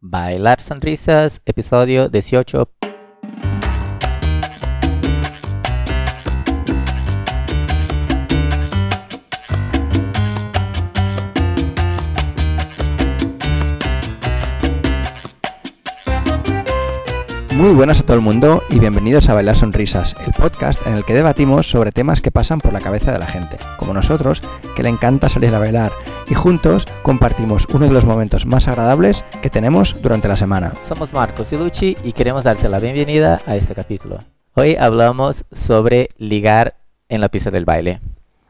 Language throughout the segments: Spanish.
Bailar Sonrisas, episodio 18. Muy buenas a todo el mundo y bienvenidos a Bailar Sonrisas, el podcast en el que debatimos sobre temas que pasan por la cabeza de la gente, como nosotros, que le encanta salir a bailar, y juntos compartimos uno de los momentos más agradables que tenemos durante la semana. Somos Marcos y Luchi y queremos darte la bienvenida a este capítulo. Hoy hablamos sobre ligar en la pista del baile.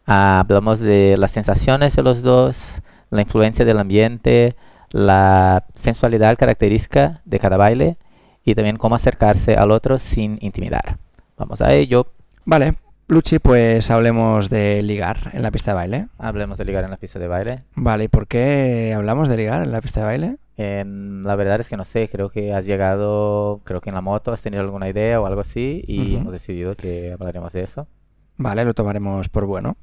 hablamos de las sensaciones de los dos, la influencia del ambiente, la sensualidad característica de cada baile y también cómo acercarse al otro sin intimidar. Vamos a ello. Vale, Luchi, pues hablemos de ligar en la pista de baile. Hablemos de ligar en la pista de baile. Vale, ¿y por qué hablamos de ligar en la pista de baile? Em, la verdad es que no sé, creo que has llegado, creo que en la moto has tenido alguna idea o algo así y hemos decidido que hablaremos de eso. Vale, lo tomaremos por bueno.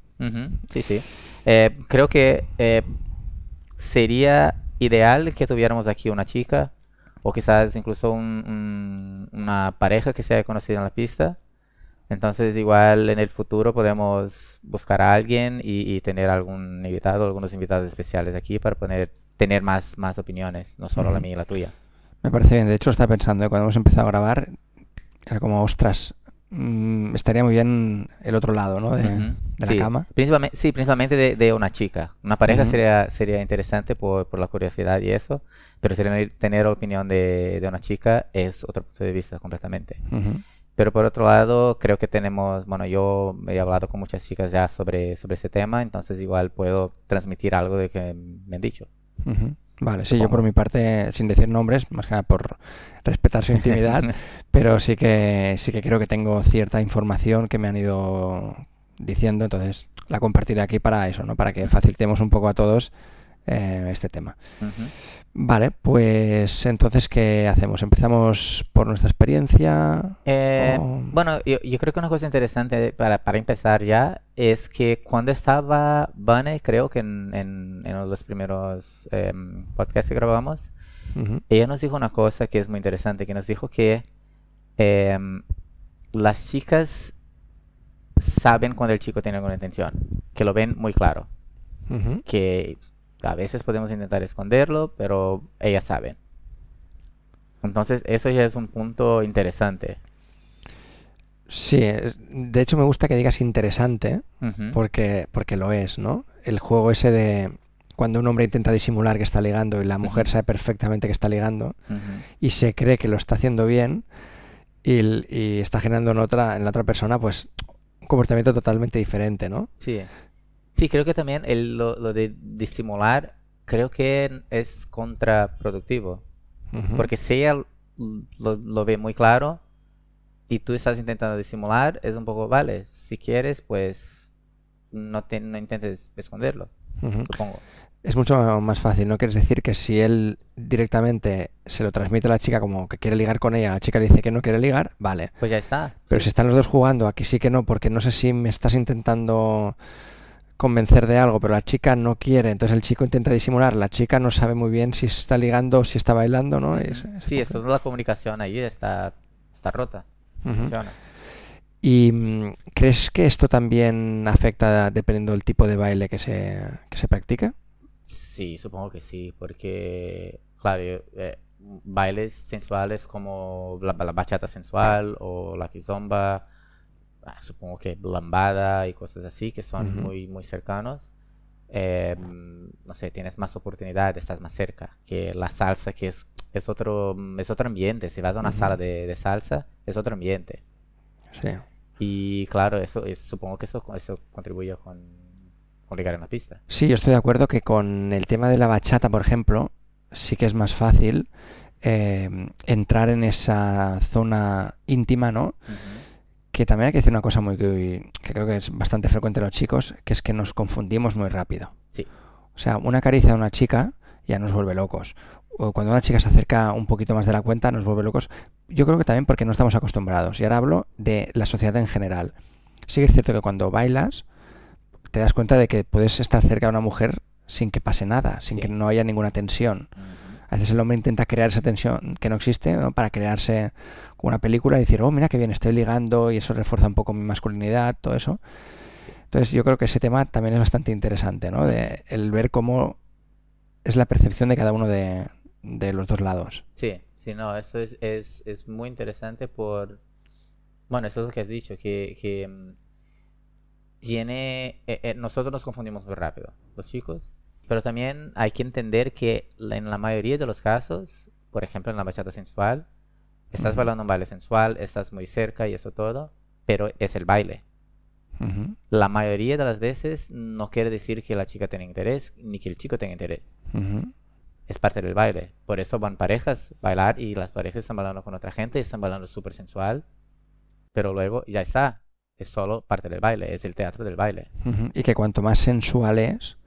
Sí, sí. Eh, creo que eh, sería ideal que tuviéramos aquí una chica o quizás incluso un- un- una pareja que se haya conocido en la pista. Entonces igual en el futuro podemos buscar a alguien y, y tener algún invitado, algunos invitados especiales aquí para poner, tener más, más opiniones, no solo la mía y la tuya. Me parece bien, de hecho estaba pensando, ¿eh? cuando hemos empezado a grabar, era como, ostras, mm, estaría muy bien el otro lado, ¿no? De, Ujú, de sí. la cama. Principalmente, sí, principalmente de, de una chica. Una pareja Ujú. sería, sería interesante por, por la curiosidad y eso, pero tener, tener opinión de, de una chica es otro punto de vista completamente. Ujú. Pero por otro lado, creo que tenemos, bueno, yo he hablado con muchas chicas ya sobre, sobre este tema, entonces igual puedo transmitir algo de que me han dicho. Ujú. Vale, sí, yo por mi parte, sin decir nombres, más que nada por respetar su intimidad, pero sí que sí que creo que tengo cierta información que me han ido diciendo, entonces la compartiré aquí para eso, ¿no? Para que facilitemos un poco a todos eh, este tema. Vale, pues entonces, ¿qué hacemos? ¿Empezamos por nuestra experiencia? Eh, o- Bueno, yo, yo creo que una cosa interesante para, para empezar ya es que cuando estaba Bunny, creo que en, en, en uno de los primeros em, podcasts que grabamos, ella nos dijo una cosa que es muy interesante, que nos dijo que em, las chicas saben cuando el chico tiene alguna intención, que lo ven muy claro, que a veces podemos intentar esconderlo, pero ellas saben. Entonces, eso ya es un punto interesante. Sí, es- de hecho me gusta que digas interesante, porque, porque lo es, ¿no? El juego ese de cuando un hombre intenta disimular que está ligando y la mujer sabe perfectamente que está ligando y se cree que lo está haciendo bien y, y está generando en otra, en la otra persona pues un comportamiento totalmente diferente, ¿no? Sí. Sí, creo que también el- lo, lo de disimular, creo que es contraproductivo. Porque si ella lo, lo ve muy claro y tú estás intentando disimular, es un poco, vale, si quieres, pues no, te, no intentes esconderlo, supongo. Es mucho más fácil, ¿no? Quieres decir que si él directamente se lo transmite a la chica como que quiere ligar con ella, la chica le dice que no quiere ligar, vale. Pues ya está. Pero sí. si están los dos jugando a que sí que no, porque no sé si me estás intentando convencer de algo, pero la chica no quiere, entonces el chico intenta disimular, la chica no sabe muy bien si está ligando o si está bailando, ¿no? Es- es Sí, esto es la comunicación ahí está, está rota. ¿Y mm, crees que esto también afecta dependiendo del tipo de baile que se, que se practica? Sí, supongo que sí, porque, claro, eh, bailes sensuales como la, la bachata sensual o la kizomba, ah, supongo que lambada y cosas así, que son muy, muy cercanos. eh, no sé, tienes más oportunidad, estás más cerca que la salsa, que es, es, otro, es otro ambiente. Si vas a una sala de, de salsa, es otro ambiente. Sí. Y claro, eso, es- supongo que eso, eso contribuye con, con ligar en la pista. Sí, yo estoy de acuerdo que con el tema de la bachata, por ejemplo, sí que es más fácil eh, entrar en esa zona íntima, ¿no? Que también hay que decir una cosa muy que, que creo que es bastante frecuente en los chicos, que es que nos confundimos muy rápido. Sí. O sea, una caricia de una chica ya nos vuelve locos. O cuando una chica se acerca un poquito más de la cuenta nos vuelve locos. Yo creo que también porque no estamos acostumbrados. Y ahora hablo de la sociedad en general. Sí que es cierto que cuando bailas te das cuenta de que puedes estar cerca de una mujer sin que pase nada, sin Sí. que no haya ninguna tensión. A veces el hombre intenta crear esa tensión que no existe ¿no? para crearse una película y decir, oh, mira qué bien, estoy ligando y eso refuerza un poco mi masculinidad, todo eso. Entonces yo creo que ese tema también es bastante interesante, ¿no? De el ver cómo es la percepción de cada uno de, de los dos lados. Sí, sí, no, eso es, es, es, muy interesante por, bueno, eso es lo que has dicho, que, que mm, tiene, eh, eh, nosotros nos confundimos muy rápido, los chicos, pero también hay que entender que en la mayoría de los casos, por ejemplo en la bachata sensual, estás bailando un baile sensual, estás muy cerca y eso todo, pero es el baile. La mayoría de las veces no quiere decir que la chica tenga interés ni que el chico tenga interés. Es parte del baile. Por eso van parejas bailar y las parejas están bailando con otra gente, están bailando súper sensual, pero luego ya está. Es solo parte del baile, es el teatro del baile. Y que cuanto más sensual es,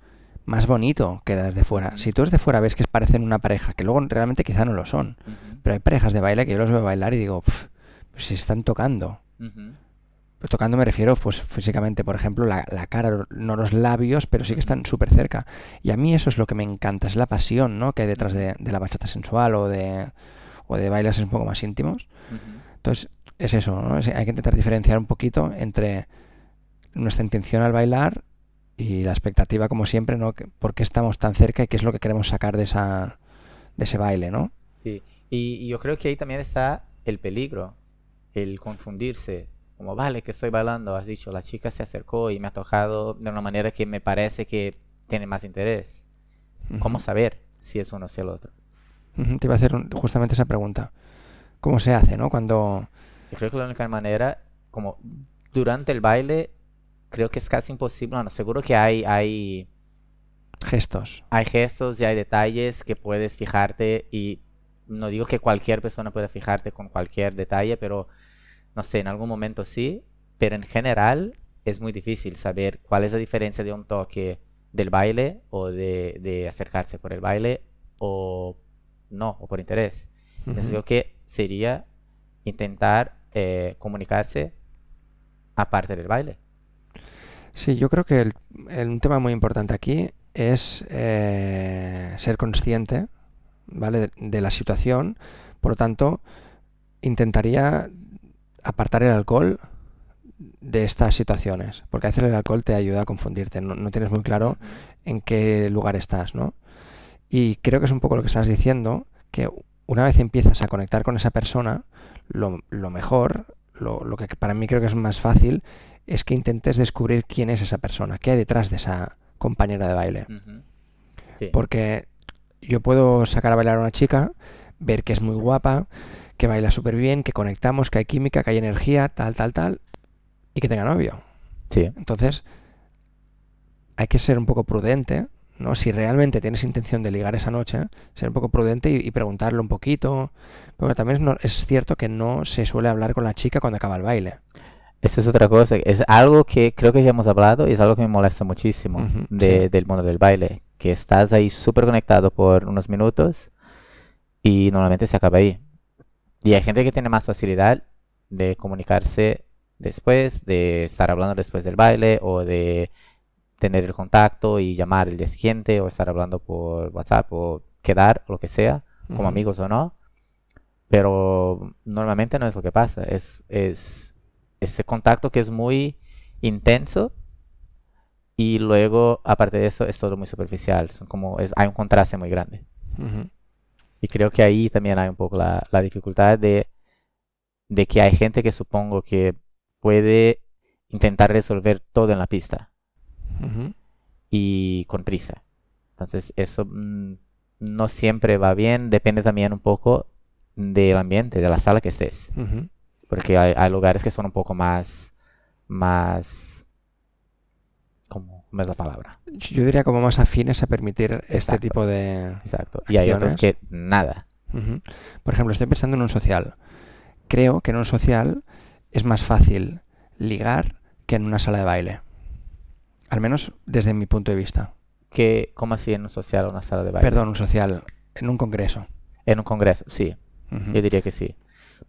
más bonito queda desde fuera. Si tú desde fuera ves que parecen una pareja, que luego realmente quizá no lo son, pero hay parejas de baile que yo los veo bailar y digo, pues se están tocando. Pero tocando me refiero pues físicamente, por ejemplo, la, cara, no los labios, pero sí que están súper cerca. Y a mí eso es lo que me encanta, es la pasión ¿no? que hay detrás de, la bachata sensual o de, o de bailes un poco más íntimos. Entonces, es eso, ¿no? hay que intentar diferenciar un poquito entre nuestra intención al bailar y la expectativa, como siempre, ¿no? ¿Por qué estamos tan cerca y qué es lo que queremos sacar de, esa, de ese baile, ¿no? Sí, y, y yo creo que ahí también está el peligro, el confundirse como, vale, que estoy bailando, has dicho, la chica se acercó y me ha tocado de una manera que me parece que tiene más interés. ¿Cómo saber si es uno o si el otro? Te iba a hacer justamente esa pregunta. ¿Cómo se hace, no? Cuando... Yo creo que la única manera, como durante el baile, creo que es casi imposible. Bueno, seguro que hay, hay gestos. Hay gestos y hay detalles que puedes fijarte y no digo que cualquier persona pueda fijarte con cualquier detalle, pero no sé, en algún momento sí, pero en general es muy difícil saber cuál es la diferencia de un toque del baile o de, acercarse por el baile o no, o por interés. Entonces creo que sería intentar eh, comunicarse aparte del baile. Sí, yo creo que el, un tema muy importante aquí es eh, ser consciente ¿vale? de, la situación. Por lo tanto, intentaría apartar el alcohol de estas situaciones, porque a veces el alcohol te ayuda a confundirte, no, tienes muy claro en qué lugar estás, ¿no? Y creo que es un poco lo que estás diciendo, que una vez empiezas a conectar con esa persona, lo, mejor, lo, que para mí creo que es más fácil, es que intentes descubrir quién es esa persona, qué hay detrás de esa compañera de baile. Porque yo puedo sacar a bailar a una chica, ver que es muy guapa, que baila súper bien, que conectamos, que hay química, que hay energía, tal, tal, tal, y que tenga novio. Sí. Entonces, hay que ser un poco prudente, ¿no? Si realmente tienes intención de ligar esa noche, ser un poco prudente y, preguntarle un poquito. Porque también es, cierto que no se suele hablar con la chica cuando acaba el baile. Eso es otra cosa. Es algo que creo que ya hemos hablado y es algo que me molesta muchísimo del mundo del baile. Que estás ahí súper conectado por unos minutos y normalmente se acaba ahí. Y hay gente que tiene más facilidad de comunicarse después, de estar hablando después del baile o de tener el contacto y llamar el día siguiente o estar hablando por WhatsApp o quedar, lo que sea, como amigos o no. Pero normalmente no es lo que pasa, es, es ese contacto que es muy intenso y luego, aparte de eso, es todo muy superficial. Son como, es, hay un contraste muy grande. Y creo que ahí también hay un poco la, dificultad de, que hay gente que supongo que puede intentar resolver todo en la pista y con prisa. Entonces eso mm, no siempre va bien, depende también un poco del ambiente, de la sala que estés. Porque hay, hay, lugares que son un poco más, más es la palabra? Yo diría como más afines a permitir este tipo de. Exacto. Y hay otros que nada. Por ejemplo, estoy pensando en un social. Creo que en un social es más fácil ligar que en una sala de baile. Al menos desde mi punto de vista. que ¿Cómo así en un social o una sala de baile? Perdón, un social. En un congreso. En un congreso, sí. Yo diría que sí.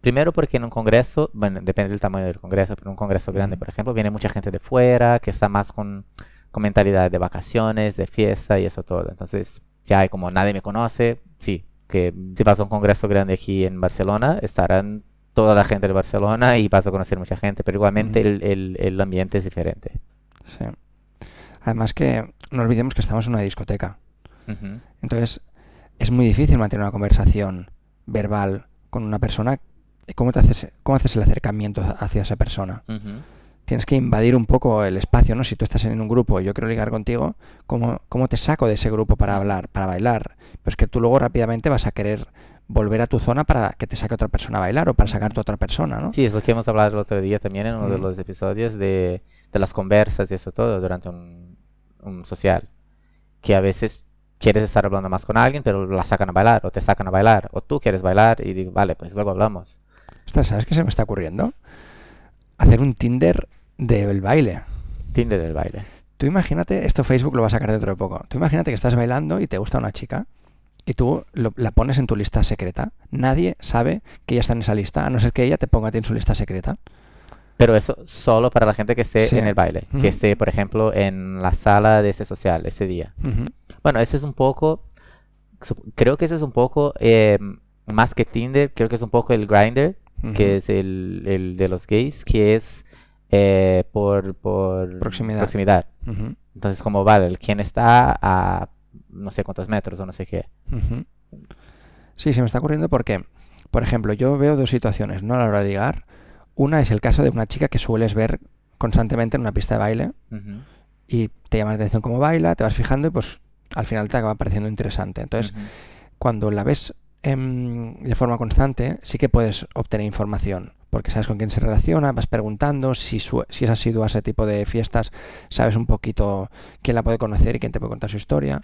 Primero porque en un congreso, bueno, depende del tamaño del congreso, pero en un congreso grande, por ejemplo, viene mucha gente de fuera que está más con con mentalidad de vacaciones, de fiesta y eso todo. Entonces, ya hay como nadie me conoce, sí, que si vas a un congreso grande aquí en Barcelona, estarán toda la gente de Barcelona y vas a conocer mucha gente, pero igualmente el, el- el ambiente es diferente. Sí. Además que no olvidemos que estamos en una discoteca. Entonces, es muy difícil mantener una conversación verbal con una persona. ¿Y ¿Cómo, te haces, ¿Cómo haces el acercamiento hacia esa persona? ujú. Tienes que invadir un poco el espacio, ¿no? Si tú estás en un grupo y yo quiero ligar contigo, ¿cómo, cómo te saco de ese grupo para hablar, para bailar? Pues que tú luego rápidamente vas a querer volver a tu zona para que te saque otra persona a bailar o para sacarte otra persona, ¿no? Sí, es lo que hemos hablado el otro día también en uno de Ujú. los episodios de, de las conversas y eso todo durante un, un social. Que a veces quieres estar hablando más con alguien, pero la sacan a bailar, o te sacan a bailar, o tú quieres bailar y digo, vale, pues luego hablamos. Ostras, ¿sabes qué se me está ocurriendo? Hacer un Tinder del baile. Tinder del baile. Tú imagínate, esto Facebook lo va a sacar dentro de poco. Tú imagínate que estás bailando y te gusta una chica y tú lo- la pones en tu lista secreta. Nadie sabe que ella está en esa lista, a no ser que ella te ponga a ti en su lista secreta. Pero eso solo para la gente que esté Sí. en el baile, que esté, por ejemplo, en la sala de este social ese día. Bueno, ese es un poco, creo que ese es un poco, eh, más que Tinder, creo que es un poco el Que es el, el de los gays, que es eh, por, por Proximidad. proximidad. Entonces, como vale, el quien está a no sé cuántos metros o no sé qué. Sí, se me está ocurriendo porque, por ejemplo, yo veo dos situaciones, ¿no? A la hora de ligar. Una es el caso de una chica que sueles ver constantemente en una pista de baile y te llama la atención cómo baila, te vas fijando y pues al final te acaba pareciendo interesante. Entonces, cuando la ves de forma constante, sí que puedes obtener información, porque sabes con quién se relaciona, vas preguntando, si, su- si es asiduo a ese tipo de fiestas, sabes un poquito quién la puede conocer y quién te puede contar su historia.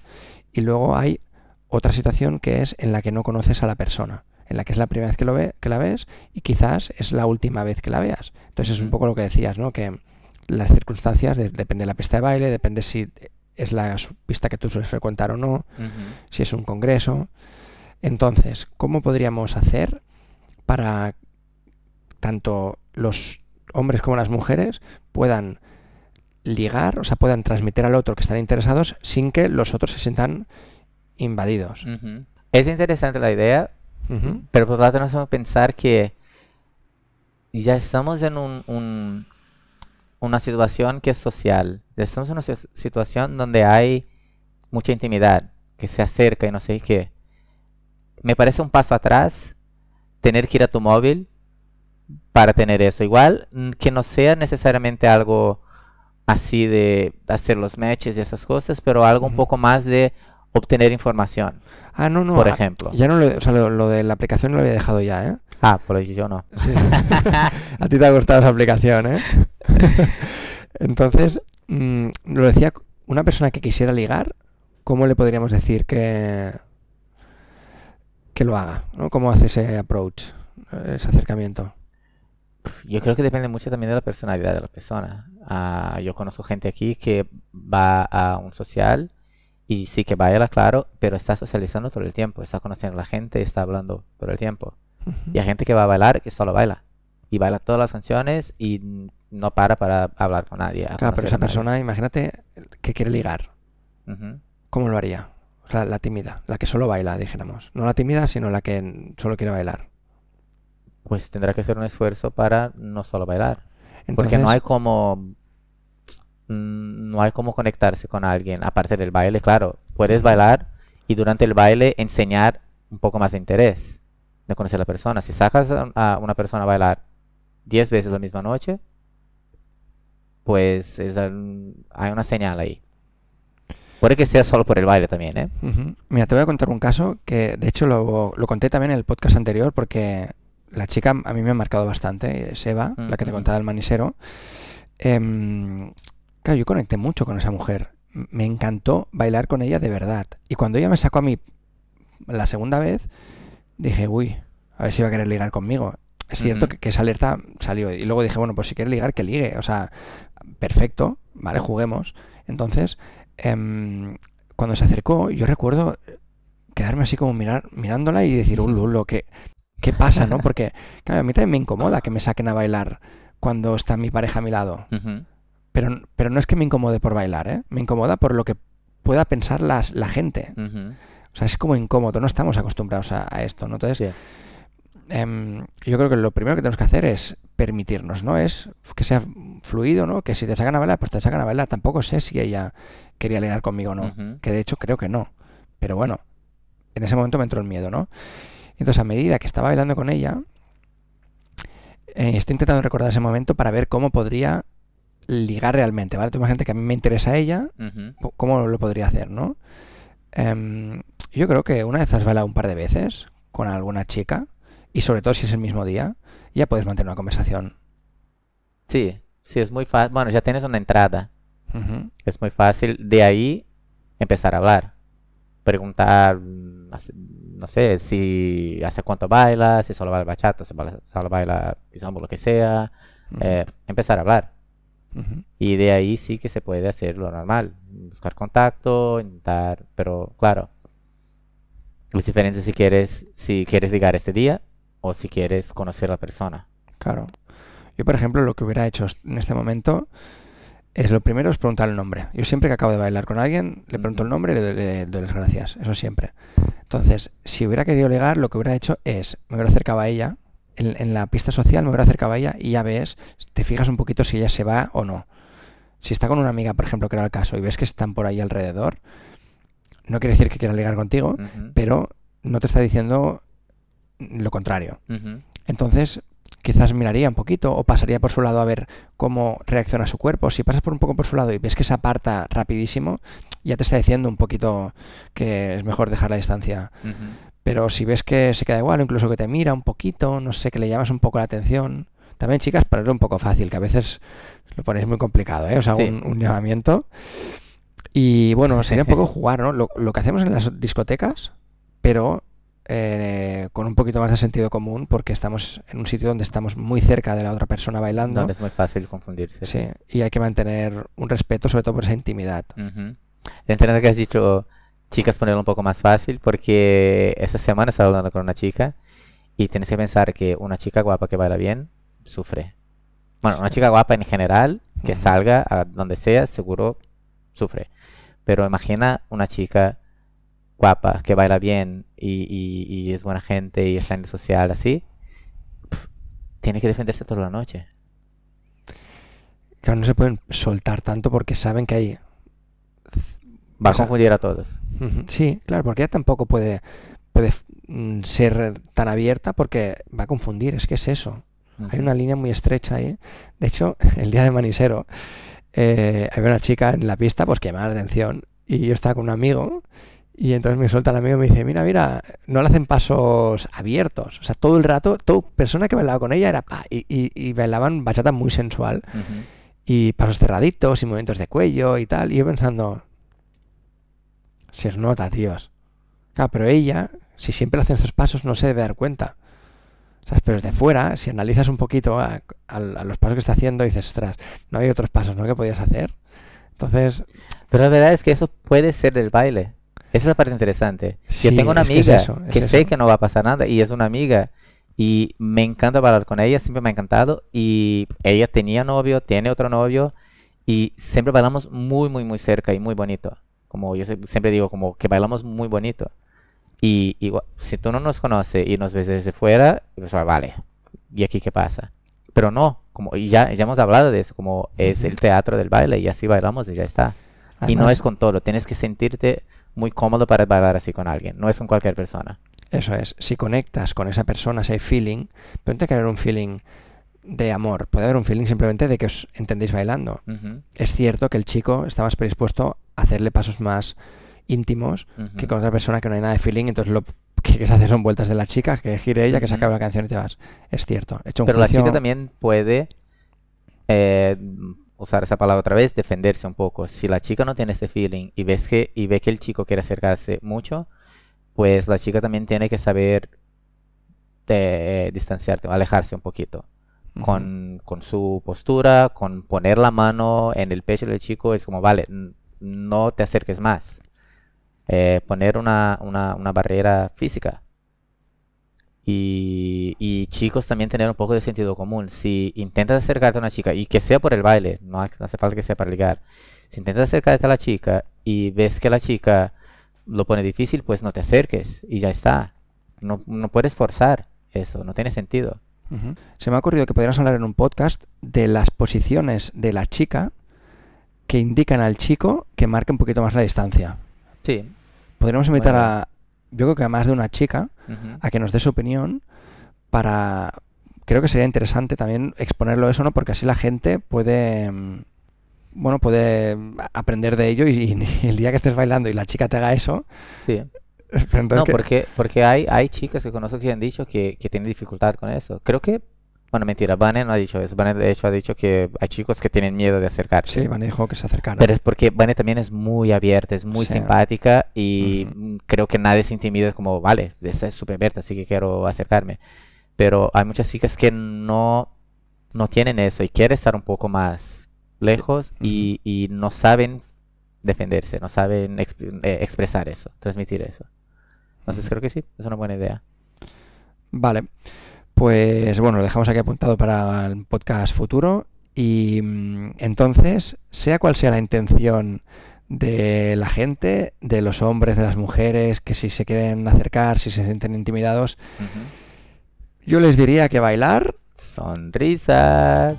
Y luego hay otra situación que es en la que no conoces a la persona, en la que es la primera vez que, lo ve, que la ves y quizás es la última vez que la veas. Entonces es un poco lo que decías, ¿no? Que las circunstancias, de- depende de la pista de baile, depende si es la pista que tú sueles frecuentar o no, si es un congreso. Entonces, ¿cómo podríamos hacer para tanto los hombres como las mujeres puedan ligar, o sea, puedan transmitir al otro que están interesados sin que los otros se sientan invadidos? Es interesante la idea, pero por otro lado tenemos que pensar que ya estamos en un, un- una situación que es social. Ya estamos en una si- situación donde hay mucha intimidad, que se acerca y no sé qué. Me parece un paso atrás tener que ir a tu móvil para tener eso. Igual que no sea necesariamente algo así de hacer los matches y esas cosas, pero algo un poco más de obtener información, Ah, no, no. por a- ejemplo. Ya no lo, o sea, lo, lo de la aplicación no lo había dejado ya, ¿eh? Ah, por ahí yo no. Sí. a ti te ha gustado esa aplicación, ¿eh? Entonces, mm, lo decía una persona que quisiera ligar, ¿cómo le podríamos decir que que lo haga? ¿no? ¿Cómo hace ese approach, ese acercamiento? Yo creo que depende mucho también de la personalidad de la persona. Ah, yo conozco gente aquí que va a un social y sí que baila, claro, pero está socializando todo el tiempo, está conociendo a la gente, está hablando todo el tiempo. Y hay gente que va a bailar que solo baila. Y baila todas las canciones y no para para hablar con nadie. Claro, pero esa nadie. persona, imagínate que quiere ligar. ¿Cómo lo haría? O sea, la tímida, la que solo baila, dijéramos. No la tímida, sino la que solo quiere bailar. Pues tendrá que hacer un esfuerzo para no solo bailar. Porque no hay como mm, no hay como conectarse con alguien aparte del baile, claro. Puedes bailar y durante el baile enseñar un poco más de interés de conocer a la persona. Si sacas a una persona a bailar 10 veces la misma noche, pues es hay una señal ahí. Puede que sea solo por el baile también, ¿eh? Mira, te voy a contar un caso que de hecho lo, lo conté también en el podcast anterior porque la chica a mí me ha marcado bastante, es Eva, la que te contaba del manisero. Em, claro, yo conecté mucho con esa mujer. Me encantó bailar con ella de verdad. Y cuando ella me sacó a mí la segunda vez, dije, uy, a ver si va a querer ligar conmigo. Es cierto que, que esa alerta salió. Y luego dije, bueno, pues si quiere ligar, que ligue. O sea, perfecto, vale, juguemos. Entonces, em, cuando se acercó, yo recuerdo quedarme así como mirar, mirándola y decir, uh, lulo, ¿qué, ¿qué pasa, no? Porque, claro, a mí también me incomoda que me saquen a bailar cuando está mi pareja a mi lado. Pero, pero no es que me incomode por bailar, ¿eh? Me incomoda por lo que pueda pensar las, la gente. O sea, es como incómodo, no estamos acostumbrados a, a esto, ¿no? Entonces, Sí. Em, yo creo que lo primero que tenemos que hacer es permitirnos, ¿no? Es que sea fluido, ¿no? Que si te sacan a bailar, pues te sacan a bailar. Tampoco sé si ella quería ligar conmigo o no. Que de hecho creo que no. Pero bueno, en ese momento me entró el miedo, ¿no? Entonces, a medida que estaba bailando con ella, eh, estoy intentando recordar ese momento para ver cómo podría ligar realmente, ¿vale? Tú imagínate que a mí me interesa ella, ¿cómo lo podría hacer, no? Em, yo creo que una vez has bailado un par de veces con alguna chica, y sobre todo si es el mismo día, ya puedes mantener una conversación. Sí, sí, es muy fácil. Bueno, ya tienes una entrada. Es muy fácil de ahí empezar a hablar. Preguntar, mm, no sé, si hace cuánto baila, si solo baila bachata, si baila- solo baila kizomba, lo que sea. eh, empezar a hablar. Y de ahí sí que se puede hacer lo normal. Buscar contacto, intentar, pero claro. Es diferente si quieres, si quieres ligar este día o si quieres conocer a la persona. Claro. Yo, por ejemplo, lo que hubiera hecho en este momento es lo primero es preguntar el nombre. Yo siempre que acabo de bailar con alguien, le pregunto el nombre y le doy, le doy las gracias. Eso siempre. Entonces, si hubiera querido ligar, lo que hubiera hecho es, me hubiera acercado a ella, en, en la pista social me hubiera acercado a ella y ya ves, te fijas un poquito si ella se va o no. Si está con una amiga, por ejemplo, que era el caso, y ves que están por ahí alrededor, no quiere decir que quiera ligar contigo, pero no te está diciendo lo contrario. Entonces, quizás miraría un poquito o pasaría por su lado a ver cómo reacciona su cuerpo. Si pasas por un poco por su lado y ves que se aparta rapidísimo, ya te está diciendo un poquito que es mejor dejar la distancia. Pero si ves que se queda igual, incluso que te mira un poquito, no sé, que le llamas un poco la atención. También, chicas, ponerlo un poco fácil, que a veces lo ponéis muy complicado, ¿eh? O sea, Sí. un, un llamamiento. Y bueno, sería un poco jugar, ¿no? Lo, lo que hacemos en las discotecas, pero eh, con un poquito más de sentido común, porque estamos en un sitio donde estamos muy cerca de la otra persona bailando. Donde es muy fácil confundirse. Sí, y hay que mantener un respeto, sobre todo por esa intimidad. Ujú. Entiendo que has dicho, chicas, ponerlo un poco más fácil, porque esta semana estaba hablando con una chica y tienes que pensar que una chica guapa que baila bien sufre. Bueno, una chica guapa en general que salga a donde sea, seguro sufre. Pero imagina una chica guapa que baila bien y, y- y es buena gente y está en el social así. pf, tiene que defenderse toda la noche. Claro, no se pueden soltar tanto porque saben que hay Va a confundir a todos. Sí, claro, porque ella tampoco puede, puede mm, ser tan abierta porque va a confundir, es que es eso. Hay una línea muy estrecha ahí. De hecho, el día de Manisero, eh, había una chica en la pista pues que llamaba la atención y yo estaba con un amigo y entonces me suelta el amigo y me dice, mira, mira, no le hacen pasos abiertos. O sea, todo el rato, toda persona que bailaba con ella era pa, y, y- y bailaban bachata muy sensual y pasos cerraditos y movimientos de cuello y tal. Y yo pensando, si os nota, tíos. Claro, pero ella, si siempre hace estos pasos, no se debe dar cuenta. ¿Sabes? Pero desde fuera, si analizas un poquito a, a- a los pasos que está haciendo, dices, ostras, no hay otros pasos, ¿no? que podías hacer. Entonces, Pero la verdad es que eso puede ser del baile. Esa es la parte interesante. Sí, Yo tengo una es que es amiga eso, es que sé que no va a pasar nada y es una amiga y me encanta bailar con ella, siempre me ha encantado y ella tenía novio, tiene otro novio y siempre bailamos muy, muy, muy cerca y muy bonito. Como yo siempre digo, como que bailamos muy bonito. Y si tú no nos conoces y nos ves desde fuera, pues, ah, vale, ¿y aquí qué pasa? Pero no, como y ya, ya hemos hablado de eso, como es el teatro del baile y así bailamos y ya está. Y no además, es con todo, tienes que sentirte muy cómodo para bailar así con alguien, no es con cualquier persona. eso es, si conectas con esa persona, si hay feeling, pero no tiene que haber un feeling de amor, puede haber un feeling simplemente de que os entendéis bailando. Es cierto que el chico está más predispuesto a hacerle pasos más íntimos que con otra persona que no hay nada de feeling, entonces lo que quieres hacer son vueltas de la chica, que gire ella, que se acabe la canción y te vas. Es cierto. He hecho un Pero la chica también puede eh, usar esa palabra otra vez, defenderse un poco. Si la chica no tiene este feeling y ves que y ve que el chico quiere acercarse mucho, pues la chica también tiene que saber eh, distanciarte, alejarse un poquito. Con, con su postura, con poner la mano en el pecho del chico, es como, vale, no te acerques más. Eh, poner una, una, una barrera física. Y, y chicos también tener un poco de sentido común. Si intentas acercarte a una chica, y que sea por el baile, no ha- no hace falta que sea para ligar. Si intentas acercarte a la chica y ves que la chica lo pone difícil, pues no te acerques y ya está. No, no puedes forzar eso, no tiene sentido. Se me ha ocurrido que podríamos hablar en un podcast de las posiciones de la chica que indican al chico que marque un poquito más la distancia. Sí. Podríamos invitar Bueno. Yo creo que a más de una chica, a que nos dé su opinión para... Creo que sería interesante también exponerlo eso, ¿no? Porque así la gente puede... mm, Bueno, puede aprender de ello y, y el día que estés bailando y la chica te haga eso... Sí. No, que- porque, porque hay, hay chicas que conozco que han dicho que, que tienen dificultad con eso. Creo que, bueno, mentira, Vane no ha dicho eso. Vane de hecho ha dicho que hay chicos que tienen miedo de acercarse. Sí, Vane dijo que se acercara. Pero es porque Vane también es muy abierta, es muy Sí. simpática y mm, creo que nadie se intimida, como, vale, esta es súper abierta, así que quiero acercarme. Pero hay muchas chicas que no, no tienen eso y quieren estar un poco más lejos y, y no saben defenderse, no saben expre- eh, expresar eso, transmitir eso. Entonces creo que sí, es una buena idea. Vale, pues bueno, lo dejamos aquí apuntado para el podcast futuro. Y mm, entonces, sea cual sea la intención de la gente, de los hombres, de las mujeres, que si se quieren acercar, si se sienten intimidados, yo les diría que bailar. Sonrisas.